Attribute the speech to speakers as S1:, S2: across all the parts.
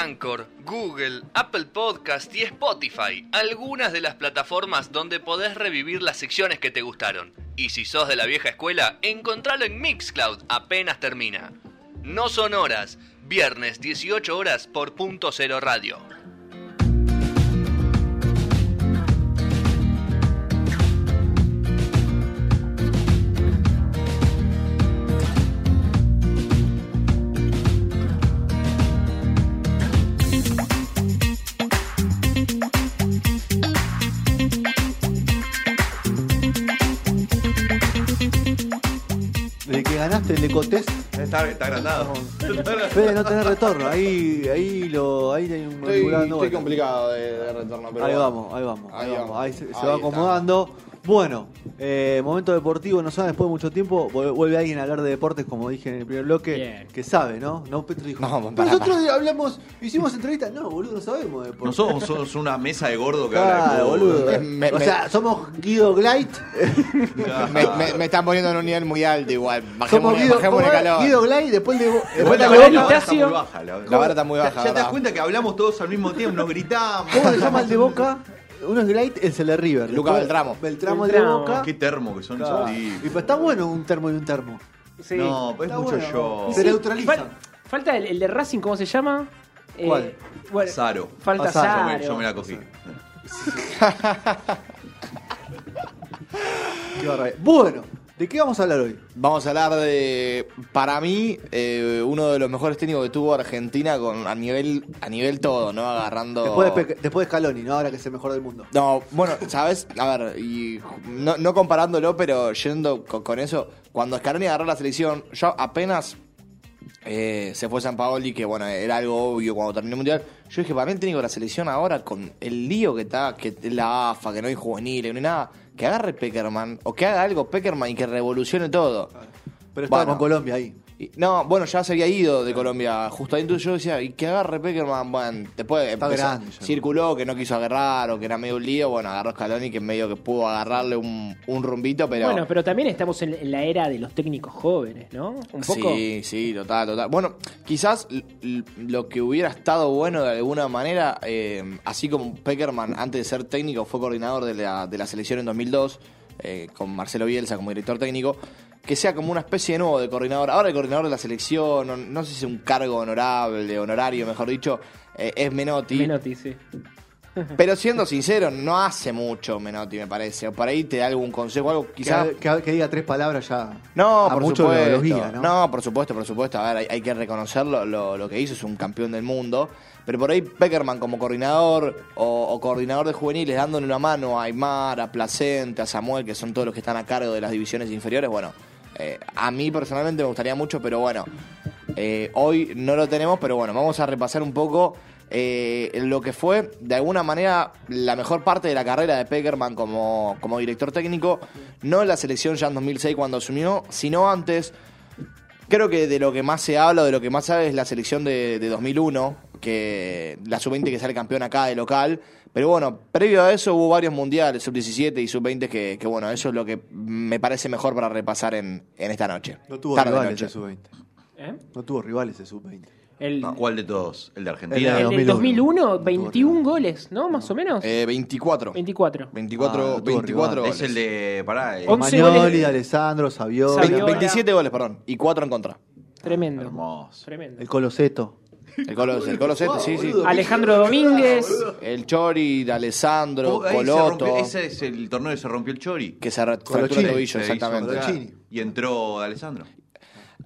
S1: Anchor, Google, Apple Podcast y Spotify, algunas de las plataformas donde podés revivir las secciones que te gustaron. Y si sos de la vieja escuela, encontralo en Mixcloud apenas termina. No son horas, viernes 18 horas por punto cero radio.
S2: Ecotest,
S3: Está, está agrandado.
S2: Fede no tener retorno. Ahí, ahí lo, ahí hay un
S4: Estoy, estoy complicado de, de retorno, pero
S2: Ahí vamos, ahí vamos, ahí vamos.
S4: vamos.
S2: Ahí se, va acomodando. Bueno, eh, momento deportivo, no sabe, después de mucho tiempo, vu- vuelve alguien a hablar de deportes, como dije en el primer bloque,
S5: Bien.
S2: que sabe, ¿no? No, Petro dijo.
S4: No,
S2: "Pero
S4: para,
S2: nosotros hablamos, hicimos entrevistas. No, boludo, no sabemos de deportes.
S3: Nosotros somos una mesa de gordo que habla de
S2: Claro, boludo.
S4: Me- me-
S2: o
S4: me-
S2: sea, somos Guido Gleit,
S4: Me, me- me están poniendo en un nivel muy alto igual.
S2: somos
S4: Bajemos,
S2: Guido,
S4: calor.
S2: Guido Gleit, después de, después de
S3: la, la vara está muy baja. La,
S4: La vara está muy baja,
S3: Ya, te das cuenta que hablamos todos al mismo tiempo, nos gritamos.
S2: ¿Cómo se llama el de Boca? Uno es Gleit, es el de River.
S4: Luca
S2: Después,
S4: Beltramo.
S2: Beltramo el de
S5: Beltramo.
S2: Boca.
S3: Qué termo que son
S2: Claro.
S3: esos
S2: Y
S3: tipos.
S2: pues está bueno un termo y un termo.
S5: Sí.
S3: No, pues es
S2: Está
S3: mucho
S2: bueno.
S3: yo.
S2: Se neutralizan.
S5: Fal- falta el, el de Racing, ¿cómo se llama? Eh,
S2: ¿Cuál?
S5: bueno,
S3: Saro.
S5: Falta
S2: Azaro.
S3: Yo me, yo me la cogí.
S2: Qué barbaridad. Bueno, ¿de qué vamos a hablar hoy?
S4: Vamos a hablar de, para mí, eh, uno de los mejores técnicos que tuvo Argentina con a nivel a nivel todo, ¿no? Agarrando...
S2: Después de, Pe- después de Scaloni, ¿no? Ahora que es el mejor del mundo.
S4: No, bueno, ¿sabes? A ver, y no, no comparándolo, pero yendo con, con eso, cuando Scaloni agarró la selección, yo apenas eh, se fue San Paoli, que bueno, era algo obvio cuando terminó el Mundial, yo dije, para mí el técnico de la selección ahora, con el lío que está, que es la AFA, que no hay juveniles, no hay nada, que agarre Peckerman, o que haga algo Peckerman y que revolucione todo.
S2: Pero estaba
S4: Bueno.
S2: con Colombia ahí.
S4: Y- no, bueno, ya se había ido de Colombia. Justo ahí entonces yo decía, y que agarre Peckerman, bueno, después
S2: Está
S4: empezó-
S2: grande
S4: circuló que no quiso agarrar o que era medio un lío, bueno, agarró Scaloni que medio que pudo agarrarle un, un rumbito, pero...
S5: Bueno, pero también estamos en, en la era de los técnicos jóvenes, ¿no? Un poco.
S4: Sí, sí, total, total. Bueno, quizás lo que hubiera estado bueno de alguna manera, eh, así como Peckerman antes de ser técnico fue coordinador de la, de la selección en 2002, eh, con Marcelo Bielsa como director técnico, que sea como una especie de nuevo de coordinador. Ahora el coordinador de la selección, no, no sé si es un cargo honorable, honorario, mejor dicho, eh, es Menotti.
S5: Menotti, sí.
S4: Pero siendo sincero, no hace mucho Menotti, me parece. O por ahí te da algún consejo, algo quizás...
S2: Que, que- que diga tres palabras ya.
S4: No,
S2: a
S4: por
S2: lo-
S4: supuesto.
S2: los guía, ¿no?
S4: por supuesto, por supuesto. A ver, hay, hay que reconocerlo. Lo, lo que hizo es un campeón del mundo. Pero por ahí Peckerman como coordinador o, o coordinador de juveniles dándole una mano a Aymar, a Placente, a Samuel, que son todos los que están a cargo de las divisiones inferiores, bueno, eh, a mí personalmente me gustaría mucho, pero bueno, eh, hoy no lo tenemos, pero bueno, vamos a repasar un poco eh, lo que fue, de alguna manera, la mejor parte de la carrera de Peckerman como, como director técnico, no en la selección ya en 2006 cuando asumió, sino antes. Creo que de lo que más se habla, de lo que más sabe es la selección de, de 2001, que la sub-20 que sale campeón acá de local. Pero bueno, previo a eso hubo varios mundiales, sub-17 y sub-20, que, que bueno, eso es lo que me parece mejor para repasar en, en esta noche.
S2: No tuvo
S4: Tarde
S2: rivales
S4: noche.
S2: ese sub-20.
S5: ¿Eh?
S2: No tuvo rivales ese sub-20.
S5: El,
S3: ¿Cuál de todos? ¿El de Argentina?
S2: de
S5: el del
S2: 2001.
S5: 2001, 21 goles, ¿no? Más o menos.
S4: Eh, 24.
S5: 24.
S4: 24,
S2: Ah, no tuvo
S4: 24
S2: rival.
S4: goles.
S3: es el de. Pará, eh,
S2: Magnoli,
S5: goles.
S2: de Alessandro, Saviola,
S5: Saviola.
S4: 20 27 goles, perdón. Y 4 en contra.
S5: Tremendo.
S3: hermoso.
S5: Tremendo.
S2: el Coloseto.
S4: El Colo, el Colo Sete, sí, sí.
S5: Alejandro Domínguez.
S4: El Chori, de Alessandro,
S3: Oh, ahí se
S4: Coloto.
S3: rompió- ese es el torneo que se rompió el Chori.
S4: Que se fracturó
S2: Colochini.
S4: el tobillo,
S3: Se hizo-
S4: exactamente.
S2: Colochini.
S3: Y entró Alessandro.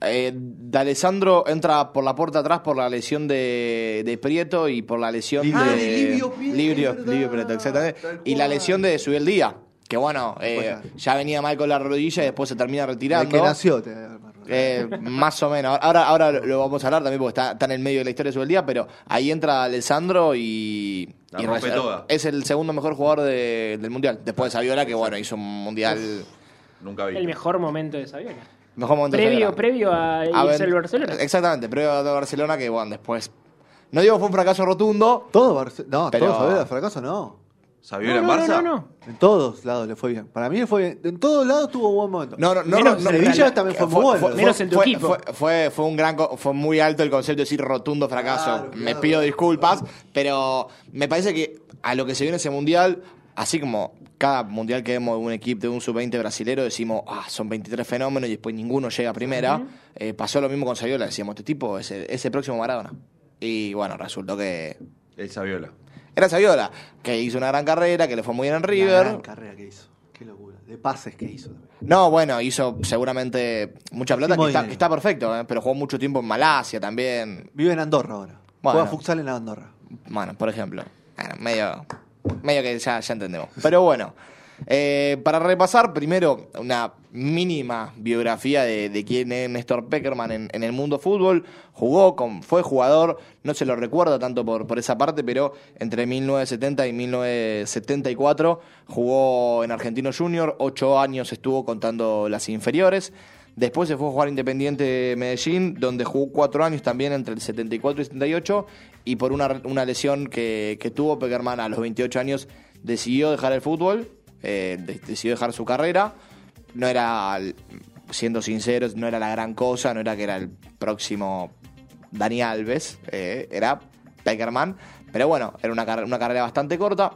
S4: Eh, de Alessandro entra por la puerta atrás por la lesión de, de Prieto y por la lesión
S2: Livio.
S4: de.
S2: Ah,
S3: de Livio Prieto,
S4: Livio,
S3: es verdad,
S4: Livio Prieto, exactamente.
S3: tal
S4: Y la
S3: cual.
S4: lesión de Subiel Día. Que bueno, eh, ya venía mal con la rodilla y después se termina
S2: El
S4: retirando.
S2: que nació. te-
S4: Eh, más o menos. Ahora, ahora lo vamos a hablar también porque está, está en el medio de la historia de su día, pero ahí entra Alessandro y,
S3: La
S4: y
S3: rompe
S4: res-
S3: toda.
S4: es el segundo mejor jugador de- del mundial. Después de Saviola, que bueno, hizo un mundial.
S3: Nunca vi.
S5: El mejor momento de Saviola.
S4: Mejor momento
S5: Previo, previo a
S4: A
S5: irse
S4: ver,
S5: al Barcelona.
S4: Exactamente, previo a Barcelona, que bueno, después. No digo que fue un fracaso rotundo.
S2: Todo Barce- No,
S4: Pero-
S2: todo Saviola, fracaso no.
S3: ¿Saviola
S5: no,
S3: en
S5: no,
S3: Barça?
S5: no, no.
S2: En todos lados le fue bien. Para mí le fue bien. En todos lados tuvo buen momento.
S4: No, no, no,
S5: Menos
S4: no, no,
S2: Sevilla
S4: no,
S2: también fue muy bueno.
S5: Menos en tu
S4: fue,
S5: equipo.
S4: Fue, fue, fue un gran, fue muy alto el concepto de decir rotundo fracaso.
S2: Claro,
S4: Me
S2: claro.
S4: pido disculpas, pero me parece que a lo que se viene ese mundial, así como cada mundial que vemos de un equipo de un sub-20 brasilero, decimos, ah, son 23 fenómenos y después ninguno llega a primera. Eh, pasó lo mismo con Saviola, decíamos, este tipo es el, es el próximo Maradona. Y bueno, resultó que
S3: El Saviola.
S4: Era Saviola, que hizo una gran carrera, que le fue muy bien en River.
S2: gran carrera que hizo. Qué locura. De pases que hizo también.
S4: No, bueno, hizo seguramente mucha plata, que está, que está perfecto, ¿eh? pero jugó mucho tiempo en Malasia también.
S2: Vive en Andorra ahora.
S4: Bueno.
S2: Juega futsal en Andorra.
S4: Bueno, por ejemplo. Bueno, medio, medio que ya, ya entendemos. Pero bueno, eh, para repasar primero una mínima biografía de, quién es Néstor Peckerman en, el mundo fútbol. Jugó, fue jugador, no se lo recuerda tanto por, esa parte, pero entre 1970 y 1974 jugó en Argentino Junior, ocho años estuvo contando las inferiores. Después se fue a jugar Independiente Medellín, donde jugó cuatro años también entre el 74 y 78. Y por una, una lesión que, que tuvo, Peckerman a los 28 años decidió dejar el fútbol, eh, de- decidió dejar su carrera. No era, siendo sinceros, no era la gran cosa, no era que era el próximo Dani Alves, eh, era Peckerman. Pero bueno, era una, una carrera bastante corta.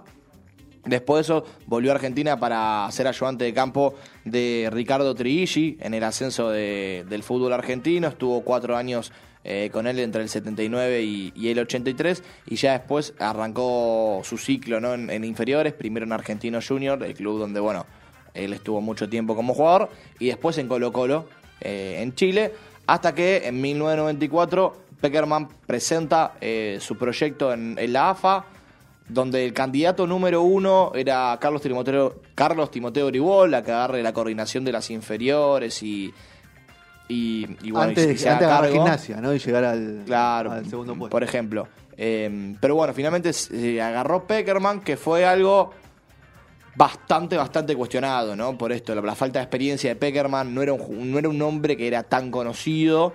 S4: Después de eso volvió a Argentina para ser ayudante de campo de Ricardo Trigilli en el ascenso de- del fútbol argentino. Estuvo cuatro años eh, con él entre el 79 y, el 83 y ya después arrancó su ciclo en, inferiores, primero en Argentino Junior, el club donde bueno él estuvo mucho tiempo como jugador y después en Colo Colo eh, en Chile hasta que en 1994 Peckerman presenta eh, su proyecto en, la AFA donde el candidato número uno era Carlos Timoteo, Carlos Timoteo Oribola, que agarre la coordinación de las inferiores y, y, y bueno,
S2: antes
S4: y se
S2: antes
S4: cargo.
S2: gimnasia, ¿no? Y llegar al,
S4: Claro,
S2: al segundo puesto.
S4: por ejemplo. Eh, pero bueno, finalmente se agarró Peckerman, que fue algo bastante, bastante cuestionado, ¿no? Por esto, la, la falta de experiencia de Peckerman, no era, un, no era un hombre que era tan conocido,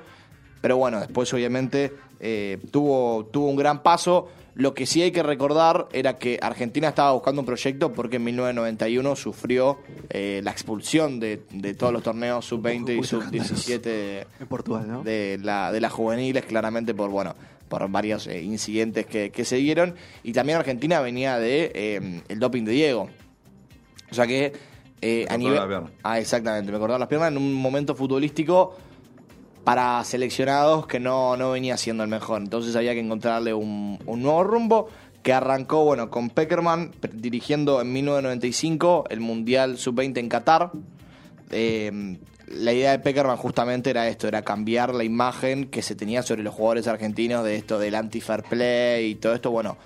S4: pero bueno, después obviamente eh, tuvo, tuvo un gran paso. Lo que sí hay que recordar era que Argentina estaba buscando un proyecto porque en 1991 sufrió eh, la expulsión de, de todos los torneos sub-20 y
S2: Muy
S4: sub-17
S2: En Portugal, ¿no?
S4: de, la, de las juveniles, claramente por bueno por varios eh, incidentes que, que se dieron. Y también Argentina venía de eh, el doping de Diego. O sea que eh, a nivel.
S3: la pierna.
S4: Ah, exactamente, me cortaron las piernas en un momento futbolístico para seleccionados que no, no venía siendo el mejor. Entonces había que encontrarle un, un nuevo rumbo que arrancó bueno con Peckerman dirigiendo en 1995 el Mundial Sub-20 en Qatar. Eh, la idea de Peckerman justamente era esto, era cambiar la imagen que se tenía sobre los jugadores argentinos de esto del anti-fair play y todo esto, bueno,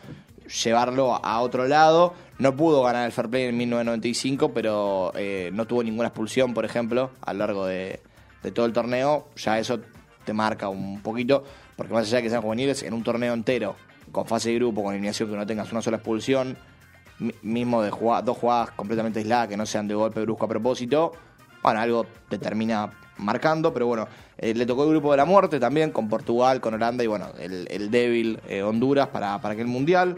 S4: llevarlo a otro lado. No pudo ganar el fair play en 1995, pero eh, no tuvo ninguna expulsión, por ejemplo, a lo largo de, de todo el torneo. Ya eso te marca un poquito, porque más allá de que sean juveniles, en un torneo entero, con fase de grupo, con eliminación, que no tengas una sola expulsión, mi- mismo de dos jugadas completamente aisladas que no sean de golpe brusco a propósito, bueno, algo te termina marcando, pero bueno, eh, le tocó el grupo de la muerte también, con Portugal, con Holanda y bueno, el, débil eh, Honduras para, para aquel mundial.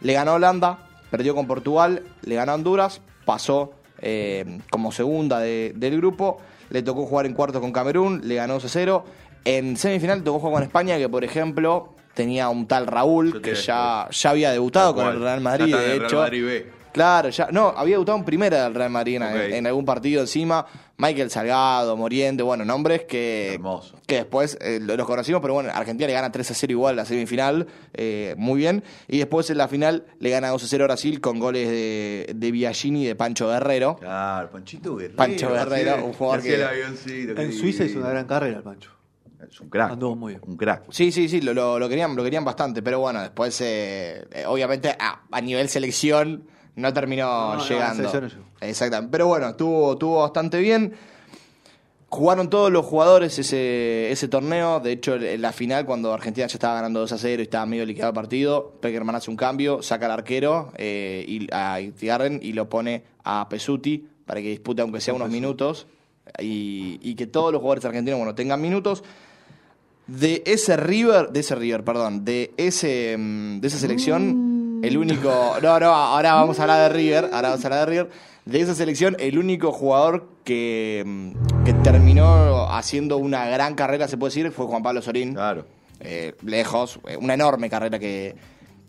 S4: Le ganó Holanda, perdió con Portugal, le ganó Honduras, pasó eh, como segunda de- del grupo, le tocó jugar en cuarto con Camerún, le ganó 2-0. En semifinal tocó jugar con España, que por ejemplo tenía un tal Raúl que ya, ya había debutado con el Real Madrid, de
S3: el Real
S4: hecho.
S3: Madrid B.
S4: Claro, ya. No, había debutado en primera del Real Madrid en,
S3: Ok.
S4: en algún partido encima. Michael Salgado, Moriente, bueno, nombres que.
S3: Hermoso.
S4: Que después eh, los conocimos, pero bueno, Argentina le gana 3 a 0 igual la semifinal, eh, muy bien. Y después en la final le gana 2 a 0 a Brasil con goles de, de Biagini y de Pancho Guerrero.
S3: Claro, Panchito Guerrero.
S4: Pancho Guerrero, un jugador que-
S3: el
S2: En Suiza hizo una gran carrera el Pancho.
S3: Es un crack.
S2: Anduvo muy bien.
S3: Un crack.
S4: Sí, sí, sí, lo, lo- lo querían, lo querían bastante, pero bueno, después, eh, eh, obviamente, a, a nivel selección no terminó
S2: No,
S4: llegando.
S2: no.
S4: Exactamente, pero bueno, estuvo, estuvo bastante bien. Jugaron todos los jugadores ese, ese torneo. De hecho, en la final, cuando Argentina ya estaba ganando 2 a 0 y estaba medio liquidado el partido, Peckerman hace un cambio, saca al arquero eh, y, a Itigarren y lo pone a Pesuti para que dispute, aunque sea unos minutos, y, y que todos los jugadores argentinos bueno, tengan minutos. De ese River, de ese River, perdón, de ese mm, de esa selección el único. No, no, ahora vamos a hablar de River. Ahora vamos a hablar de River. De esa selección, el único jugador que, mm, que terminó haciendo una gran carrera, se puede decir, fue Juan Pablo Sorín.
S3: Claro.
S4: Eh, lejos, eh, una enorme carrera que,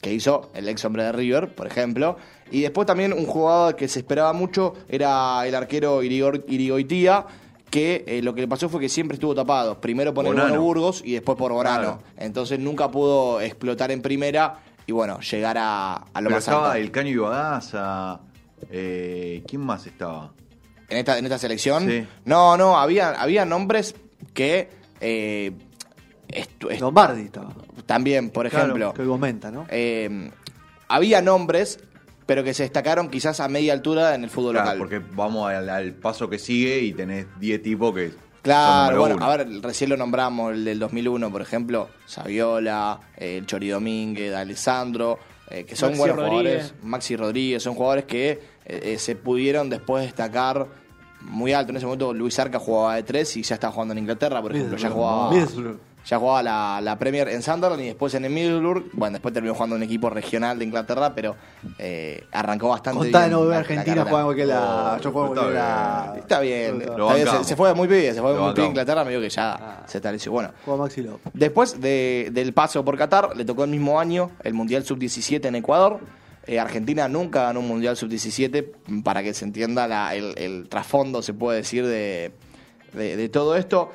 S4: que hizo el ex hombre de River, por ejemplo. Y después también un jugador que se esperaba mucho era el arquero Irigoitía, que eh, lo que le pasó fue que siempre estuvo tapado. Primero por el
S3: Bonano.
S4: Bono Burgos y después por Borano.
S3: Claro.
S4: Entonces nunca pudo explotar en primera y bueno, llegar a, a lo
S3: Pero
S4: más
S3: estaba
S4: alto.
S3: el Caño Ibagaza. Eh, ¿Quién más estaba?
S4: En esta, en esta selección.
S3: Sí.
S4: No, no, había, había nombres que eh, estu- est-
S2: Lombardi estaba.
S4: también, por
S3: Claro,
S4: ejemplo,
S2: Que comenta, ¿no?
S4: eh, había nombres, pero que se destacaron quizás a media altura en el fútbol
S3: Claro,
S4: local.
S3: porque vamos al, al paso que sigue y tenés 10 tipos que.
S4: Claro, bueno,
S3: uno.
S4: a ver, recién lo nombramos, el del 2001, por ejemplo, Saviola, eh, el Chori Domínguez, Alessandro, eh, que son
S5: Maxi
S4: buenos
S5: Rodríguez.
S4: jugadores, Maxi Rodríguez, son jugadores que eh, eh, se pudieron después destacar muy alto. En ese momento Luis Arca jugaba de tres y ya estaba jugando en Inglaterra, por ejemplo, ya jugaba. Ya jugaba la, la Premier en Sunderland y después en el Middlesbrough. Bueno, después terminó jugando en un equipo regional de Inglaterra, pero eh, arrancó bastante
S2: Contá de
S4: bien
S2: no volver a
S4: la- la
S2: Argentina, jugando que la.
S3: Oh,
S2: Yo juego
S3: está
S2: la.
S3: bien.
S4: Está bien,
S2: Lo
S4: está bien, se, fue muy bien, se fue muy bien
S3: bancamos.
S4: Inglaterra, me digo que ya
S2: Ah.
S4: se estableció. Bueno,
S2: Maxi López.
S4: después de- del paso por Qatar, le tocó el mismo año el Mundial Sub-17 en Ecuador. Eh, Argentina nunca ganó un Mundial Sub-17, para que se entienda la- el, el trasfondo, se puede decir, de, de- de todo esto.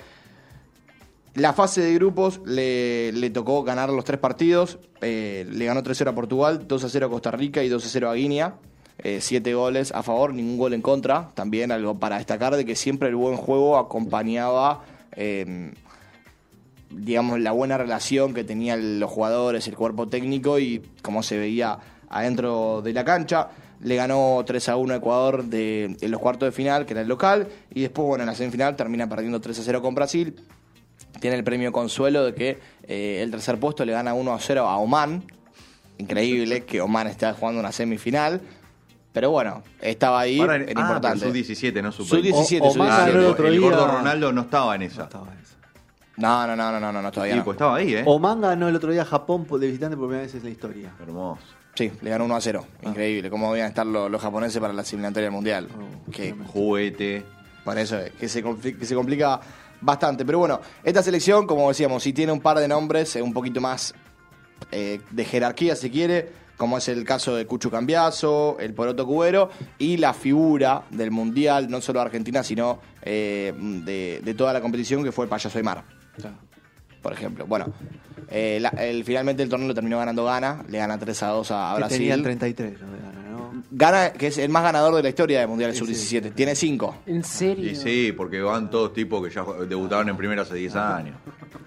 S4: La fase de grupos le, tocó ganar los tres partidos. eh, le ganó 3-0 a Portugal, 2-0 a Costa Rica y 2-0 a Guinea. Eh, siete goles a favor, ningún gol en contra. También algo para destacar de que siempre el buen juego acompañaba, eh, digamos, la buena relación que tenían los jugadores, el cuerpo técnico y cómo se veía adentro de la cancha. Le ganó 3 a 1 a Ecuador de, en los cuartos de final, que era el local. Y después, bueno, en la semifinal termina perdiendo 3 a 0 con Brasil tiene el premio consuelo de que eh, el tercer puesto le gana 1 a 0 a Oman. Increíble que Oman esté jugando una semifinal. Pero bueno, estaba ahí,
S3: Ahora,
S4: era
S3: ah,
S4: importante.
S3: pero Sub-17, no Sub-20.
S4: Sub-17,
S2: O- Oman
S4: sub-17.
S2: ganó el otro
S3: el
S2: día.
S3: gordo Ronaldo no estaba en esa.
S2: No estaba en eso.
S4: No, no, no, no, no, no, todavía
S3: Sí,
S4: no.
S3: pues estaba ahí, ¿eh?
S2: Oman ganó el otro día a Japón de visitante por primera vez en la historia.
S3: Hermoso.
S4: Sí, le ganó 1 a 0. Increíble. ¿Cómo debían estar los, los japoneses para la eliminatoria del mundial?
S2: Oh,
S4: que
S3: Juguete.
S4: Por eso es, que se, que se complica bastante. Pero bueno, esta selección, como decíamos, sí tiene un par de nombres eh, un poquito más eh, de jerarquía, si quiere, como es el caso de Cucho Cambiazo, el Poroto Cubero, y la figura del Mundial, no solo de Argentina, sino eh, de, de toda la competición, que fue el Payaso Aymar, por ejemplo. Bueno, eh, la- el- finalmente el torneo lo terminó ganando Gana, le gana 3 a 2 a, Brasil.
S2: tenía el 33, lo de Gana, ¿no?
S4: Gana, que es el más ganador de la historia del Mundial
S2: Sí,
S4: Sub-17, tiene 5.
S5: ¿En serio?
S3: Y sí, porque van todos tipos que ya debutaron en primera hace 10 años.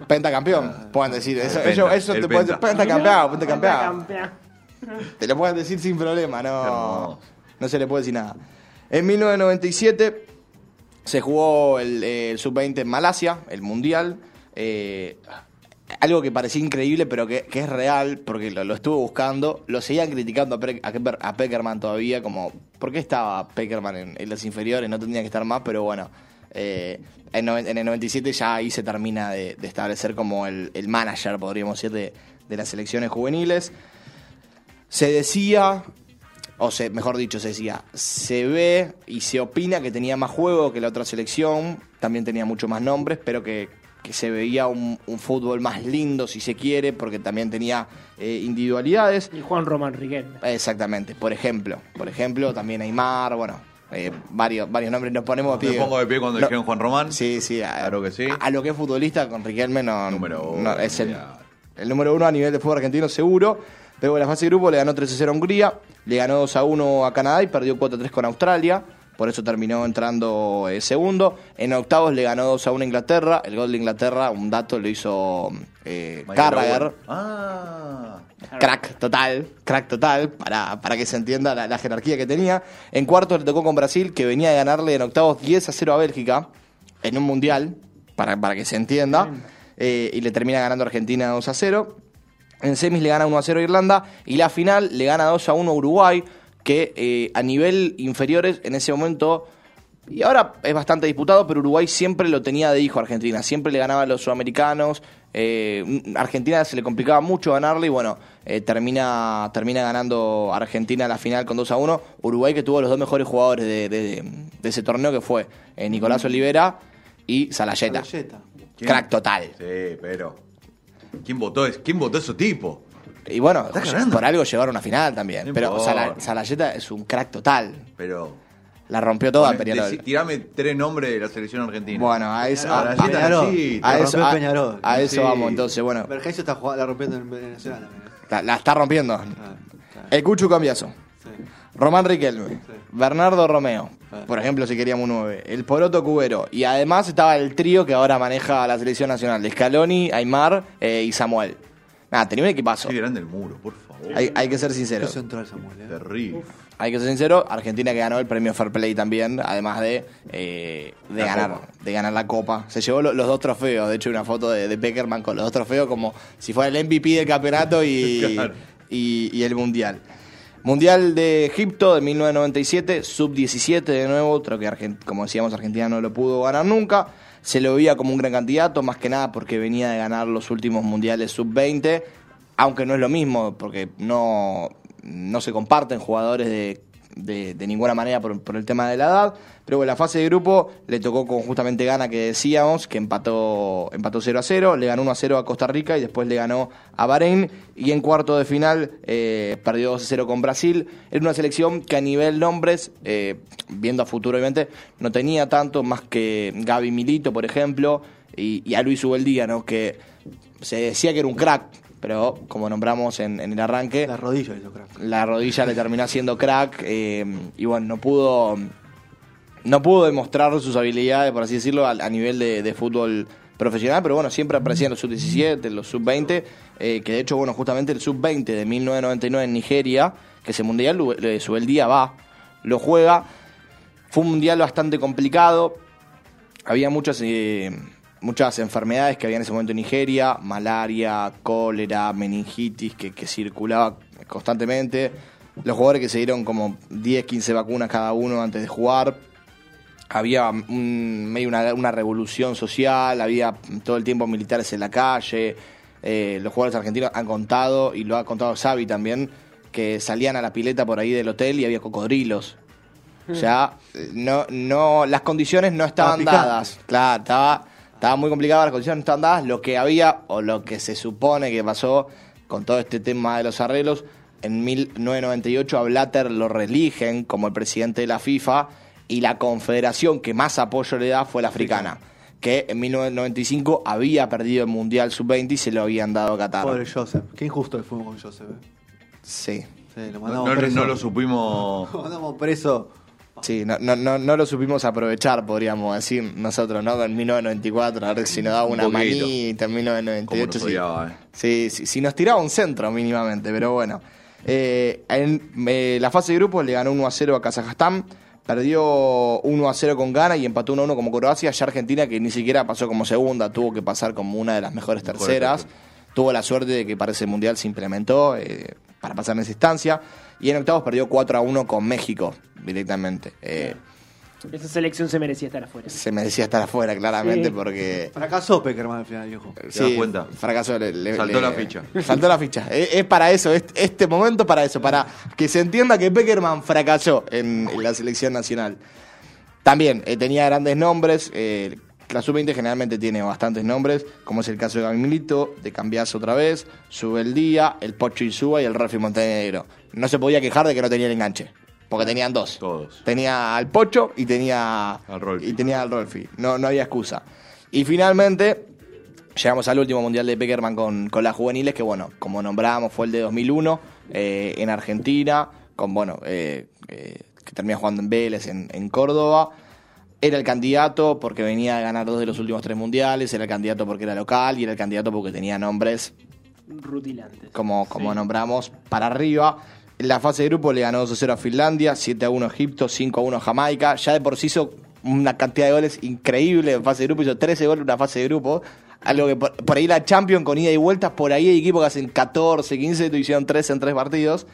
S4: Pentacampeón, pueden decir. Eso,
S3: el
S4: ellos-
S3: penta,
S4: eso
S3: el
S4: te pueden decir.
S3: penta.
S4: Pentacampeón, pentacampeón.
S5: Campeón.
S4: Te lo pueden decir sin problema, no. No se le puede decir nada. En 1997 se jugó el, el Sub-20 en Malasia, el Mundial. eh, algo que parecía increíble, pero que, es real, porque lo, lo estuve buscando. Lo seguían criticando a, a Peckerman todavía, como, ¿por qué estaba Peckerman en, las inferiores? No tendría que estar más, pero bueno. eh, en, el 97 ya ahí se termina de, establecer como el, el manager, podríamos decir, de, de las selecciones juveniles. Se decía, o se, mejor dicho, se decía, se ve y se opina que tenía más juego que la otra selección, también tenía mucho más nombres, pero que, que se veía un, un fútbol más lindo, si se quiere, porque también tenía eh, individualidades.
S5: Y Juan Román Riquelme.
S4: Exactamente, por ejemplo, por ejemplo, también Aymar, bueno, eh, varios, varios nombres nos ponemos de
S3: Me
S4: pie.
S3: pongo de pie cuando
S4: No,
S3: dijeron Juan Román.
S4: Sí, sí, a,
S3: Claro que sí.
S4: A, a lo que es futbolista con Riquelme no,
S3: Número
S4: no, es el, el número uno a nivel de fútbol argentino seguro. Luego en la fase de grupo le ganó 3 0 a Hungría, le ganó 2 a 1 a Canadá y perdió 4 3 con Australia. Por eso terminó entrando eh, segundo. En octavos le ganó 2 a 1 a Inglaterra. El gol de Inglaterra, un dato, lo hizo eh, Carragher.
S3: Ah.
S4: Crack total, crack total, para, para que se entienda la, la jerarquía que tenía. En cuartos le tocó con Brasil, que venía de ganarle en octavos 10 a 0 a Bélgica, en un mundial, para, para que se entienda. Eh, y le termina ganando Argentina 2 a 0. En semis le gana 1 a 0 a Irlanda. Y la final le gana 2 a 1 a Uruguay, que eh, a nivel inferiores en ese momento. Y ahora es bastante disputado, pero Uruguay siempre lo tenía de hijo a Argentina. Siempre le ganaba a los sudamericanos. Eh, Argentina se le complicaba mucho ganarle y bueno, eh, termina, termina ganando Argentina la final con 2 a 1. Uruguay que tuvo los dos mejores jugadores de, de- de ese torneo que fue eh, Nicolás Olivera y Salayeta.
S2: Salayeta.
S3: ¿Quién?
S4: Crack total.
S3: Sí, pero. ¿Quién votó, es- ¿quién votó ese tipo?
S4: Y bueno,
S3: ganando.
S4: por algo llegaron a una final también.
S3: No
S4: pero. Sala- Salayeta es un crack total.
S3: Pero.
S4: La rompió toda
S3: Poné-
S4: Peñarol.
S3: tirame tres nombres de la selección argentina.
S4: Bueno, a eso,
S2: Peñarol,
S4: a,
S3: Salayeta,
S2: Peñarol.
S3: sí,
S4: a
S2: La
S4: eso, a-
S2: Peñarol.
S4: a eso
S3: Sí.
S4: vamos. Entonces, bueno,
S2: Vergesio está jugando, la rompiendo en en Nacional también.
S4: la, la está rompiendo.
S2: Ah, claro.
S4: El Cucho Cambiazo.
S2: Sí.
S4: Román Riquelme, Bernardo Romeo,
S2: Ah.
S4: por ejemplo, si queríamos un 9, el Poroto Cubero, y además estaba el trío que ahora maneja la selección nacional, de Scaloni, Aymar eh, y Samuel. Nada, tenía un equipazo.
S3: Qué grande el muro, por favor.
S4: Hay, hay que ser
S2: Qué
S4: sincero.
S2: central Samuel, ¿eh?
S3: Terrible.
S4: Hay que ser sincero, Argentina que ganó el premio Fair Play también, además de, eh, de ganar
S3: Copa.
S4: de ganar la copa. Se llevó lo- los dos trofeos, de hecho una foto de, de Beckerman con los dos trofeos como si fuera el MVP del campeonato y,
S3: Claro.
S4: y, y el Mundial. Mundial de Egipto de 1997, sub-17 de nuevo, creo que Argen- como decíamos Argentina no lo pudo ganar nunca. Se lo veía como un gran candidato, más que nada porque venía de ganar los últimos mundiales sub-20, aunque no es lo mismo, porque no, no se comparten jugadores de, de- ninguna manera por, por el tema de la edad. Pero bueno, la fase de grupo le tocó con justamente Gana, que decíamos, que empató, empató 0 a 0, le ganó 1 a 0 a Costa Rica y después le ganó a Bahrein. Y en cuarto de final eh, perdió 2 a 0 con Brasil. Era una selección que a nivel nombres, eh, viendo a futuro obviamente, no tenía tanto más que Gaby Milito, por ejemplo, y, y a Luis Ubeldía, ¿no? que se decía que era un crack, pero como nombramos en, en el arranque,
S2: La rodilla hizo crack.
S4: la rodilla le terminó siendo crack eh, y bueno, no pudo no pudo demostrar sus habilidades, por así decirlo, a, a nivel de, de fútbol profesional, pero bueno, siempre aparecían los sub-17, los sub-20, eh, que de hecho, bueno, justamente el sub-20 de 1999 en Nigeria, que ese mundial, su el día va, lo juega, fue un mundial bastante complicado, había muchas eh, muchas enfermedades que había en ese momento en Nigeria, malaria, cólera, meningitis, que, que circulaba constantemente. Los jugadores que se dieron como 10, 15 vacunas cada uno antes de jugar. Había un- medio una, una revolución social, había todo el tiempo militares en la calle. Eh, los jugadores argentinos han contado, y lo ha contado Xavi también, que salían a la pileta por ahí del hotel y había cocodrilos. O sea, no, no, las condiciones no estaban dadas. Claro, estaba, estaba muy complicado, las condiciones no estaban dadas. Lo que había, o lo que se supone que pasó con todo este tema de los arreglos, en 1998 a Blatter lo religen como el presidente de la FIFA y la confederación que más apoyo le da fue la africana, que en 1995 había perdido el Mundial Sub-20 y se lo habían dado a Qatar.
S2: Pobre Joseph. Qué injusto que fuimos con Joseph. ¿eh?
S4: Sí.
S2: Sí, lo
S3: No,
S2: mandamos
S3: no-
S2: preso.
S3: no lo supimos.
S2: Lo mandamos preso.
S4: Sí, no, no, no, no lo supimos aprovechar, podríamos decir nosotros, ¿no? En 1994, a ver si nos daba
S3: Un
S4: una
S3: poquito.
S4: manita en
S3: Como
S4: 1998.
S3: nos
S4: sí.
S3: odiaba, eh.
S4: Sí, sí, si nos tiraba un centro mínimamente, pero bueno. Eh, en eh, la fase de grupos le ganó 1 a 0 a Kazajstán, perdió 1 a 0 con Ghana y empató 1 a 1 como Croacia. Ya Argentina, que ni siquiera pasó como segunda, tuvo que pasar como una de las mejores terceras.
S3: terceras.
S4: Tuvo la suerte de que para ese mundial se implementó eh, para pasar en esa instancia. Y en octavos perdió 4 a 1 con México directamente. Eh,
S5: Esa selección se merecía estar afuera.
S4: se merecía estar afuera, claramente,
S5: Sí.
S4: porque.
S2: Fracasó Peckerman al final, viejo.
S3: ¿Te das cuenta?
S4: Fracasó. le- le-
S3: Saltó
S4: le-
S3: la ficha.
S4: Saltó la ficha. Es, es para eso, es- este momento para eso, para que se entienda que Peckerman fracasó en, en la selección nacional. También eh, tenía grandes nombres. eh, la sub-20 generalmente tiene bastantes nombres, como es el caso de Gaby Milito, de Cambiazo otra vez, Sube el Día, el Pocho Insúa y el Rafi Montenegro. No se podía quejar de que no tenía el enganche, porque tenían dos.
S3: Todos.
S4: Tenía al Pocho y tenía
S3: Al Rolfi.
S4: y tenía al Rolfi. No, no había excusa. Y finalmente llegamos al último mundial de Peckerman con, con las juveniles, que bueno, como nombrábamos, fue el de 2001 eh, en Argentina, con bueno, eh, eh, que termina jugando en Vélez, en, en Córdoba. Era el candidato porque venía a ganar dos de los últimos tres mundiales, era el candidato porque era local y era el candidato porque tenía nombres
S5: Rutilantes.
S4: como, como nombramos, para arriba. En la fase de grupo le ganó 2-0 a Finlandia, 7-1 a Egipto, 5-1 a Jamaica. Ya de por sí hizo una cantidad de goles increíble en fase de grupo, hizo 13 goles en una fase de grupo. Algo que por, por ahí la Champions con ida y vueltas, por ahí hay equipos que hacen 14, 15, tú hicieron 13 en 3 partidos.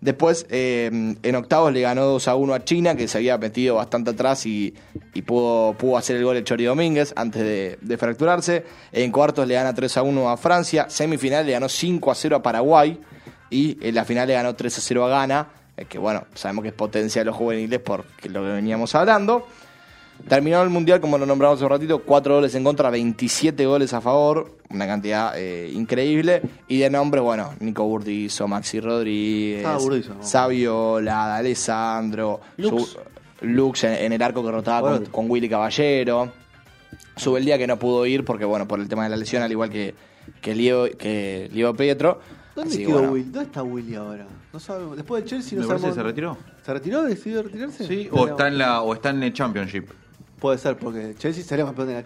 S4: Después, eh, en octavos le ganó 2 a 1 a China, que se había metido bastante atrás y, pudo, pudo hacer el gol el Chori Domínguez antes de, de fracturarse. En cuartos le gana 3 a 1 a Francia. Semifinal le ganó 5 a 0 a Paraguay. Y en la final le ganó 3 a 0 a Ghana. eh, que bueno, sabemos que es potencia de los juveniles por lo que veníamos hablando. Terminó el Mundial, como lo nombramos hace un ratito, 4 goles en contra, 27 goles a favor, una cantidad eh, increíble. Y de nombres, bueno, Nico Burdizo, Maxi Rodríguez,
S2: Ah, Burdizo, ¿no?
S4: Saviola, Alessandro,
S5: Lux.
S4: Su- Lux en, en el arco que rotaba con,
S2: Bueno.
S4: con Willy Caballero. Sube el día que no pudo ir porque, bueno, por el tema de la lesión, al igual que, que, Leo, que Leo Pietro.
S2: ¿Dónde
S4: Así bueno,
S2: Willy? ¿Dónde está Willy ahora? No sabemos. Después del Chelsea no
S3: Me parece que
S2: sabemos.
S3: se retiró.
S2: ¿Se retiró? ¿Decidió retirarse?
S3: Sí, o está en la o está en el Championship.
S2: Puede ser, porque Chelsea salió campeón de la.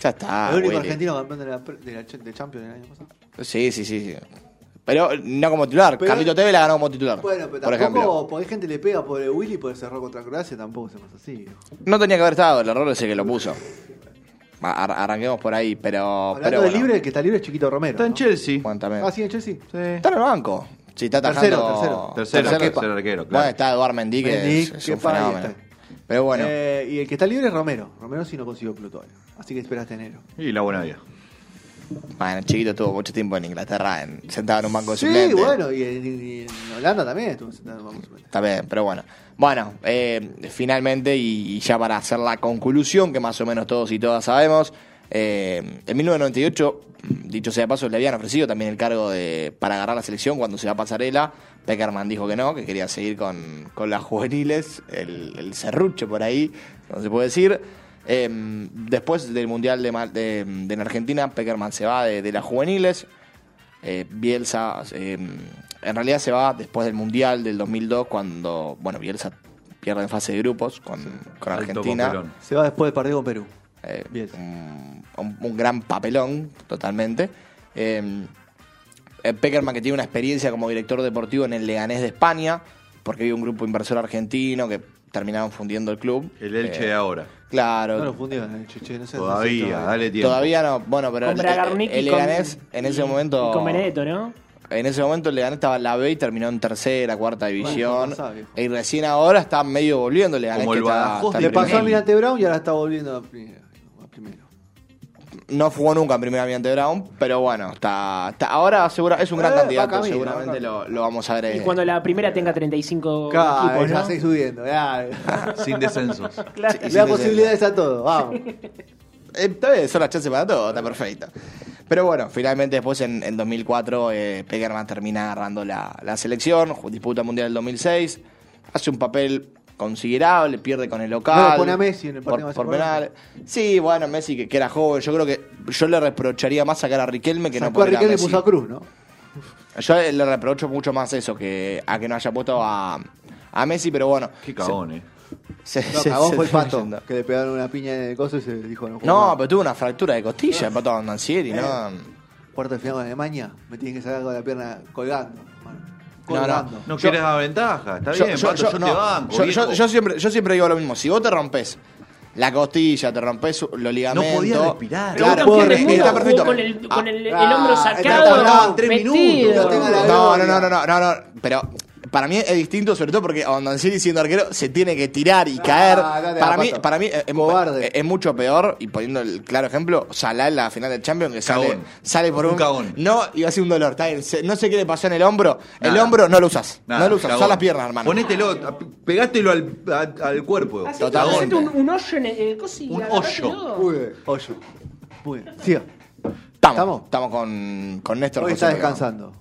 S4: Ya está.
S2: el único
S4: Willy.
S2: argentino campeón de la, de la, de Champions el año pasado.
S4: Sí, sí, sí. sí. Pero no como titular.
S2: Pero-
S4: Carlito Tevez la ganó como titular.
S2: Bueno, pero
S4: por
S2: tampoco,
S4: ejemplo.
S2: porque hay gente le pega por el Willy por cerrar contra Croacia, tampoco se pasa así.
S4: No tenía que haber estado, el error es el que lo puso. Ar- arranquemos por ahí, pero.
S2: Hablando
S4: pero
S2: de
S4: bueno.
S2: libre, el que está libre es Chiquito Romero.
S3: Está en
S2: ¿no?
S3: Chelsea.
S4: Bueno, también.
S2: Ah, sí, en Chelsea.
S3: Sí.
S4: Está en el banco. Sí, está
S2: Tercero, tercero.
S3: Tercero,
S2: Kepa.
S3: tercer arquero,
S4: Bueno,
S3: claro.
S4: está Eduard Mendy, que
S2: Mendy,
S4: es, es un fenómeno.
S2: está.
S4: Pero bueno,
S2: Eh, y el que está libre es Romero. Romero sí no consiguió club todavía. Así que espera hasta enero.
S3: Y la buena vida.
S4: bueno, chiquito estuvo mucho tiempo en Inglaterra, en- sentado en un banco de
S2: Sí, bueno, y en, y en Holanda también estuvo sentado, vamos a ver.
S4: Está bien, pero bueno. Bueno, eh, finalmente, y, y ya para hacer la conclusión, que más o menos todos y todas sabemos, eh, en 1998, dicho sea de paso, le habían ofrecido también el cargo de para agarrar la selección cuando se va a Pasarela. Peckerman dijo que no, que quería seguir con, con las juveniles, el, el serrucho por ahí, no se puede decir. Eh, después del Mundial de, de, de en Argentina, Peckerman se va de, de las juveniles. Eh, Bielsa, eh, en realidad se va después del Mundial del 2002, cuando, bueno, Bielsa pierde en fase de grupos con, con Argentina.
S2: Se va después del partido con Perú.
S4: Eh, un, un- un gran papelón, totalmente. Eh, eh, Peckerman que tiene una experiencia como director deportivo en el Leganés de España, porque había un grupo inversor argentino que terminaron fundiendo el club.
S3: El Elche
S4: Eh,
S3: de ahora.
S4: Claro.
S2: No lo fundieron, eh, che, che, no sé,
S3: Todavía, dale tiempo.
S4: Todavía no, bueno, pero el, el
S5: con-
S4: Leganés en ese
S5: y-
S4: momento
S5: y con Benedetto, ¿no?
S4: En ese momento el Leganés estaba en la B y terminó en tercera, cuarta división. y recién ahora está medio volviendo el Leganés.
S3: Como
S4: que
S3: el
S4: está-
S2: Le pasó
S4: primera.
S2: al Mirante Brown y ahora está volviendo a primero.
S4: No jugó nunca en primera Mirante Brown, pero bueno, está, está- ahora segura, es un gran
S2: Eh,
S4: candidato,
S2: camino,
S4: seguramente lo, lo vamos a ver.
S5: Y cuando la primera tenga 35
S2: Claro,
S5: equipos,
S2: ya
S5: ¿no?
S2: seguís subiendo. ya.
S3: Sin descensos.
S5: Claro.
S4: Sí,
S2: Le da posibilidades a todo, vamos.
S4: Eh, Está bien, son las chances para todo, está perfecto. Pero bueno, finalmente después en, en 2004 eh, Peckerman termina agarrando la, la selección, disputa el Mundial del 2006, hace un papel considerable, pierde con el local.
S2: No lo pone a Messi en el
S4: por,
S2: partido más
S4: por
S2: importante.
S4: penal. Sí, bueno, Messi que, que era joven, yo creo que yo le reprocharía más sacar a Riquelme que no
S2: Sacó a
S4: poner a
S2: Riquelme y
S4: Messi.
S2: puso a Cruz, ¿no?
S4: Yo le reprocho mucho más eso que a que no haya puesto a, a Messi, pero bueno.
S3: Qué cagón, eh.
S4: Se,
S2: No,
S4: se-
S2: cagón
S4: se-
S2: fue el pato,
S4: yendo.
S2: que le pegaron una piña en el coso y se dijo no.
S4: No, pero tuvo una fractura de costilla, el pato Andancieri, ¿no?
S2: Cuarto de final con Alemania, me tienes que sacar con la pierna colgando. Hermano.
S4: No, no.
S2: Colgando.
S3: No
S4: Yo-
S3: quieres dar ventaja. Está bien, Pato, yo,
S4: no,
S3: te banco.
S4: yo- yo- yo siempre, yo siempre digo lo mismo. Si vos te rompes la costilla, te rompes los ligamentos.
S3: podía respirar.
S4: Claro,
S5: vos
S2: puedo respirar.
S4: está perfecto.
S5: con el, con el, el
S2: Ah,
S5: hombro
S2: ah,
S5: sacado,
S2: estaban tres
S5: metido.
S2: minutos, no
S4: No, no, no, no, no, no, no, pero para mí es distinto, sobre todo porque Ondancieri siendo arquero se tiene que tirar y
S2: Ah,
S4: caer.
S2: dale,
S4: para mí, para mí es, es-
S2: Cobarde.
S4: es mucho peor, y poniendo el claro ejemplo, Salah en la final del Champions que sale,
S3: Cagón.
S4: sale por
S3: Un
S4: un,
S3: cagón.
S4: No, y hace un dolor, está bien, se- no sé qué le pasó en el hombro. El
S3: Nada.
S4: hombro no lo usas.
S3: Nada,
S4: no lo usas,
S3: cagón.
S4: usas las piernas, hermano.
S3: Ponételo, pegátelo al, a- al cuerpo.
S5: Hacete,
S4: Totalmente.
S5: hacete un, un hoyo en el, el coso y
S3: Un
S5: agarrátelo.
S2: bien, hoyo. Siga.
S4: Estamos,
S2: ¿Estamos?
S4: estamos con, con Néstor
S2: Hoy
S4: José
S2: está descansando.